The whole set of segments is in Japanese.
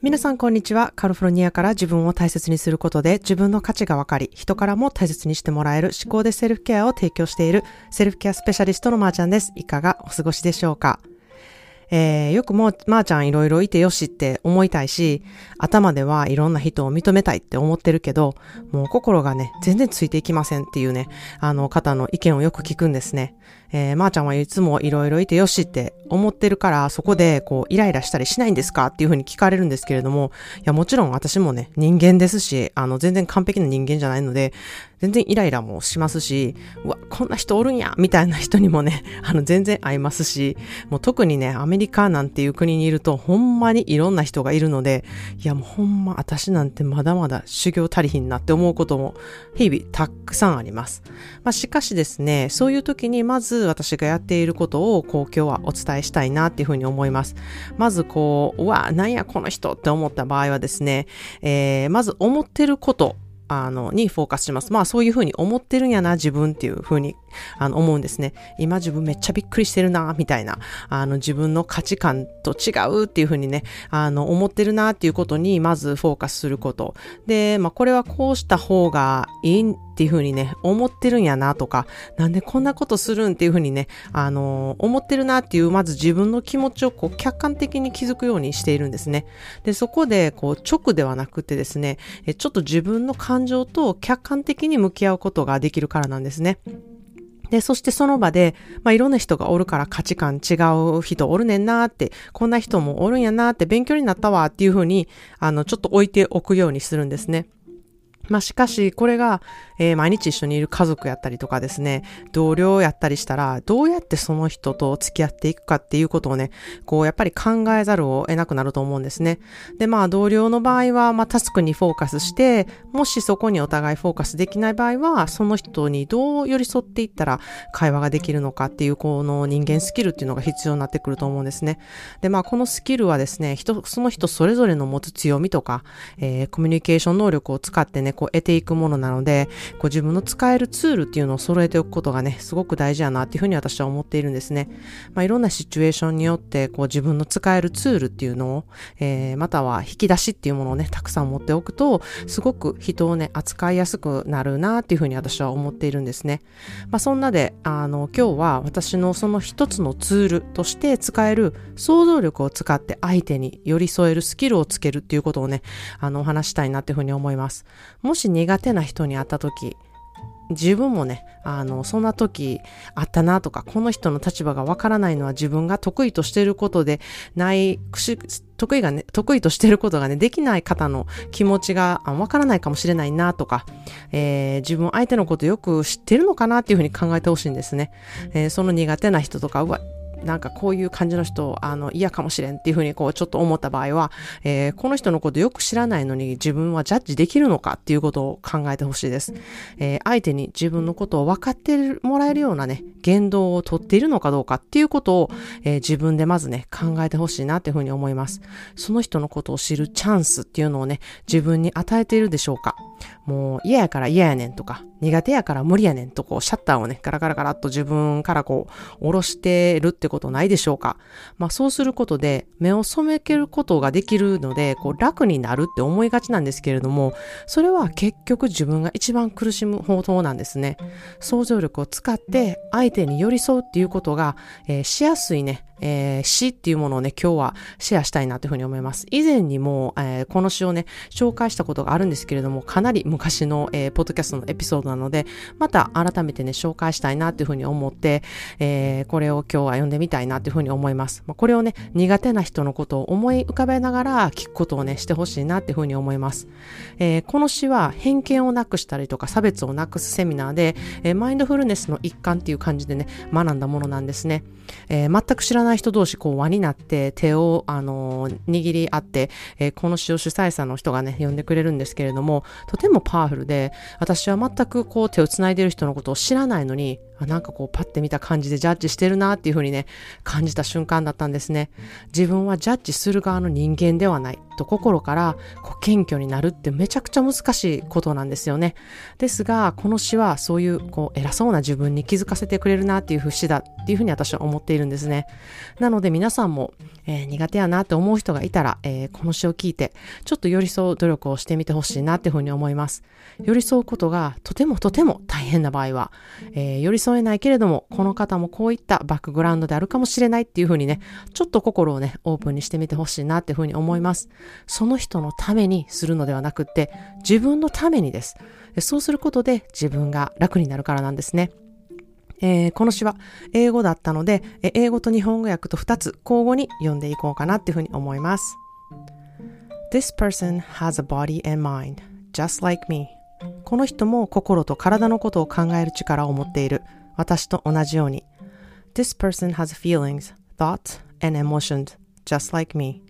皆さんこんにちは。カルフォルニアから自分を大切にすることで自分の価値が分かり、人からも大切にしてもらえる思考でセルフケアを提供しているセルフケアスペシャリストのまーちゃんです。いかがお過ごしでしょうか？えー、よくも、まー、ちゃんいろいろいてよしって思いたいし、頭ではいろんな人を認めたいって思ってるけど、もう心がね、全然ついていきませんっていうね、あの方の意見をよく聞くんですね。えー、まー、ちゃんはいつもいろいろいてよしって思ってるから、そこでこう、イライラしたりしないんですかっていうふうに聞かれるんですけれども、いや、もちろん私もね、人間ですし、あの、全然完璧な人間じゃないので、全然イライラもしますし、うわ、こんな人おるんやみたいな人にもね、あの、全然会いますし、もう特にね、アメリカなんていう国にいると、ほんまにいろんな人がいるので、いや、もうほんま、私なんてまだまだ修行足りひんなって思うことも、日々たくさんあります。まあ、しかしですね、そういう時にまず私がやっていることを、こう、今日はお伝えしたいなっていうふうに思います。まず、こう、うわ、なんやこの人って思った場合はですね、えー、まず思ってること、あの、にフォーカスします。まあそういうふうに思ってるんやな、自分っていうふうに、あの、思うんですね。今自分めっちゃびっくりしてるな、みたいな、あの、自分の価値観と違うっていうふうにね、あの、思ってるなっていうことに、まずフォーカスすること。で、まあこれはこうした方がいいっていうふうにね、思ってるんやなとか、なんでこんなことするんっていうふうにね、あの、思ってるなっていう、まず自分の気持ちをこう客観的に気づくようにしているんですね。で、そこで、こう、直ではなくてですね、ちょっと自分の感情と客観的に向き合うことができるからなんですね。で、そしてその場で、まあ、いろんな人がおるから価値観違う人おるねんなって、こんな人もおるんやなって勉強になったわっていうふうに、あの、ちょっと置いておくようにするんですね。まあ、しかし、これが、えー、毎日一緒にいる家族やったりとかですね、同僚やったりしたら、どうやってその人と付き合っていくかっていうことをね、こう、やっぱり考えざるを得なくなると思うんですね。で、まあ、同僚の場合は、まあ、タスクにフォーカスして、もしそこにお互いフォーカスできない場合は、その人にどう寄り添っていったら会話ができるのかっていう、この人間スキルっていうのが必要になってくると思うんですね。で、まあ、このスキルはですね、人、その人それぞれの持つ強みとか、えー、コミュニケーション能力を使ってね、こう、得ていくものなので、こう自分の使えるツールっていうのを揃えておくことがね、すごく大事やなっていうふうに私は思っているんですね。まあ、いろんなシチュエーションによって、こう自分の使えるツールっていうのを、えー、または引き出しっていうものをね、たくさん持っておくと、すごく人をね、扱いやすくなるなっていうふうに私は思っているんですね。まあ、そんなで、あの、今日は私のその一つのツールとして使える想像力を使って相手に寄り添えるスキルをつけるっていうことをね、あの、お話したいなっていうふうに思います。もし苦手な人に会った時、自分もね、あの、そんな時あったなとか、この人の立場がわからないのは自分が得意としてることでない、得意がね、得意としていることがね、できない方の気持ちがわからないかもしれないなとか、えー、自分相手のことよく知ってるのかなっていうふうに考えてほしいんですね。えー、その苦手な人とか、うわ、なんかこういう感じの人、あの、嫌かもしれんっていうふうにこうちょっと思った場合は、えー、この人のことよく知らないのに自分はジャッジできるのかっていうことを考えてほしいです。えー、相手に自分のことを分かってもらえるようなね、言動をとっているのかどうかっていうことを、えー、自分でまずね、考えてほしいなっていうふうに思います。その人のことを知るチャンスっていうのをね、自分に与えているでしょうかもう嫌やから嫌やねんとか、苦手やから無理やねんとこうシャッターをね、ガラガラガラっと自分からこう、下ろしてるってことないでしょうか。まあそうすることで目を染めけることができるので、こう楽になるって思いがちなんですけれども、それは結局自分が一番苦しむ方法なんですね。想像力を使って相手に寄り添うっていうことが、えー、しやすいね、えー、詩っていうものをね、今日はシェアしたいなというふうに思います。以前にも、えー、この詩をね、紹介したことがあるんですけれども、かなり昔の、えー、ポッドキャストのエピソードなので、また改めてね、紹介したいなというふうに思って、えー、これを今日は読んでみたいなっていうふうに思います。まあ、これをね、苦手な人のことを思い浮かべながら聞くことをね、してほしいなっていうふうに思います。えー、この詩は偏見をなくしたりとか差別をなくすセミナーで、えー、マインドフルネスの一環っていう感じでね、学んだものなんですね。えー、全く知らないな人同士こう輪になって手を、あの、握り合って、えー、この詩を主催者の人がね、呼んでくれるんですけれども、とてもパワフルで、私は全くこう手を繋いでる人のことを知らないのに、あなんかこうパッて見た感じでジャッジしてるなっていうふうにね、感じた瞬間だったんですね。自分はジャッジする側の人間ではないと心からこう謙虚になるってめちゃくちゃ難しいことなんですよね。ですが、この詩はそういうこう偉そうな自分に気づかせてくれるなっていう詩だっていうふうに私は思っているんですね。なので皆さんも、えー、苦手やなって思う人がいたら、えー、この詩を聞いてちょっと寄り添う努力をしてみてほしいなっていうふうに思います。寄り添うことがとてもとても大変な場合は、えー、寄り添えないけれども、この方もこういったバックグラウンドであるかもしれないっていうふうにね、ちょっと心をね、オープンにしてみてほしいなっていうふうに思います。その人のためにするのではなくって、自分のためにです。そうすることで自分が楽になるからなんですね。えー、この詩は英語だったので、英語と日本語訳と2つ交互に読んでいこうかなっていうふうに思います。This person has a body and mind, just like me. この人も心と体のことを考える力を持っている。私と同じように。This person has feelings, thoughts, and emotions, just like me.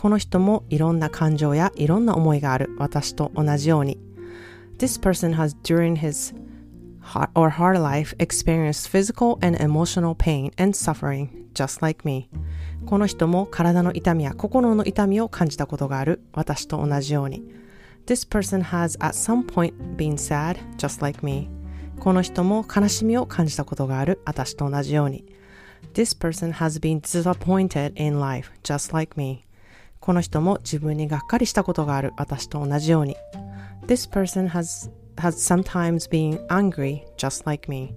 この人もいろんな感情やいろんな思いがある。私と同じように。This person has during his or her life experienced physical and emotional pain and suffering, just like me. この人も体の痛みや心の痛みを感じたことがある。私と同じように。This person has at some point been sad, just like me. この人も悲しみを感じたことがある。私と同じように。This person has been disappointed in life, just like me. この人も自分にがっかりしたことがある。私と同じように。This person has, has sometimes been angry, just like me.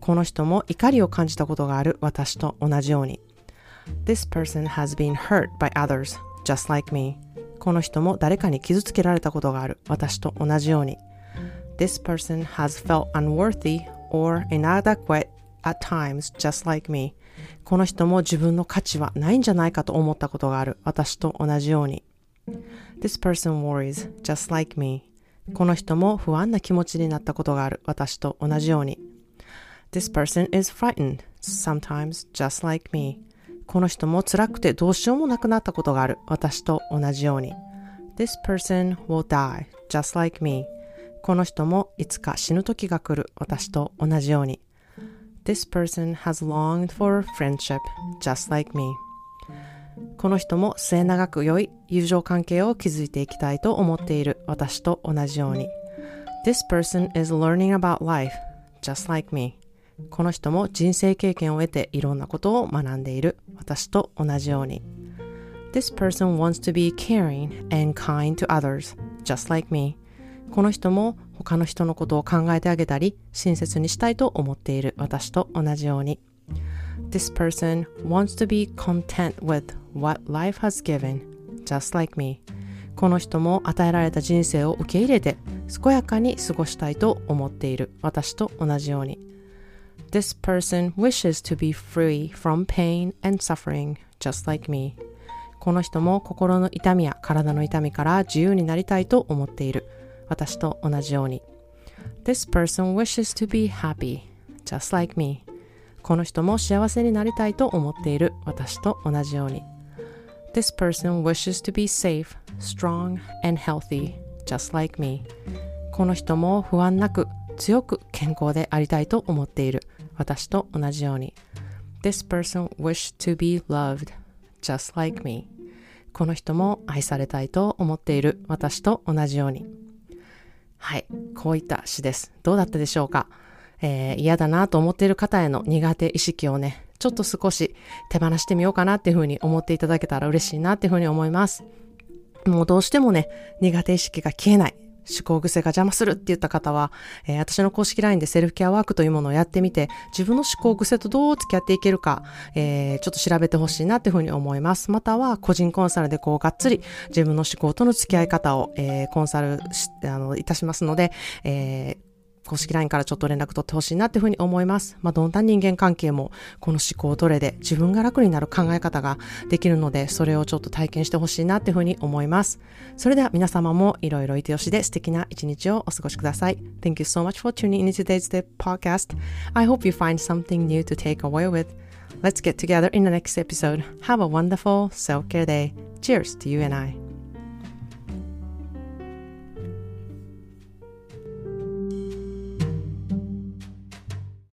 この人も怒りを感じたことがある。私と同じように。This person has been hurt by others, just like me. この人も誰かに傷つけられたことがある。私と同じように。This person has felt unworthy or inadequate at times just like me. この人も自分の価値はないんじゃないかと思ったことがある。私と同じように。This person worries just like me. この人も不安な気持ちになったことがある。私と同じように。This person is frightened sometimes just like me. この人も辛くてどうしようもなくなったことがある。私と同じように。This person will die, just like me. この人もいつか死ぬ時が来る。私と同じように。This person has longed for friendship, just like me. この人も末永く良い友情関係を築いていきたいと思っている。私と同じように。This person is learning about life, just like me. この人も人生経験を得ていろんなことを学んでいる私と同じように This person wants to be caring and kind to others just like me この人も他の人のことを考えてあげたり親切にしたいと思っている私と同じように This person wants to be content with what life has given just like me この人も与えられた人生を受け入れて健やかに過ごしたいと思っている私と同じように This person wishes to be free from pain and suffering, just like me. この人も心の痛みや体の痛みから自由になりたいと思っている。私と同じように。This person wishes to be happy, just like me. この人も幸せになりたいと思っている。私と同じように。This person wishes to be safe, strong, and healthy, just like me. この人も不安なく強く健康でありたいと思っている。私と同じように。This person wished to be loved just like me. この人も愛されたいと思っている私と同じように。はい。こういった詩です。どうだったでしょうか、えー、嫌だなと思っている方への苦手意識をね、ちょっと少し手放してみようかなっていうふうに思っていただけたら嬉しいなっていうふうに思います。もうどうしてもね、苦手意識が消えない。思考癖が邪魔するって言った方は、えー、私の公式 LINE でセルフケアワークというものをやってみて、自分の思考癖とどう付き合っていけるか、えー、ちょっと調べてほしいなっていうふうに思います。または、個人コンサルでこう、がっつり自分の思考との付き合い方を、えー、コンサルし、あの、いたしますので、えー公式 LINE からちょっと連絡取ってほしいなっていうふうに思います。まあ、どんな人間関係もこの思考トレで自分が楽になる考え方ができるので、それをちょっと体験してほしいなっていうふうに思います。それでは皆様もいろいろいてよしで素敵な一日をお過ごしください。Thank you so much for tuning in today's podcast. I hope you find something new to take away with. Let's get together in the next episode. Have a wonderful self-care day. Cheers to you and I.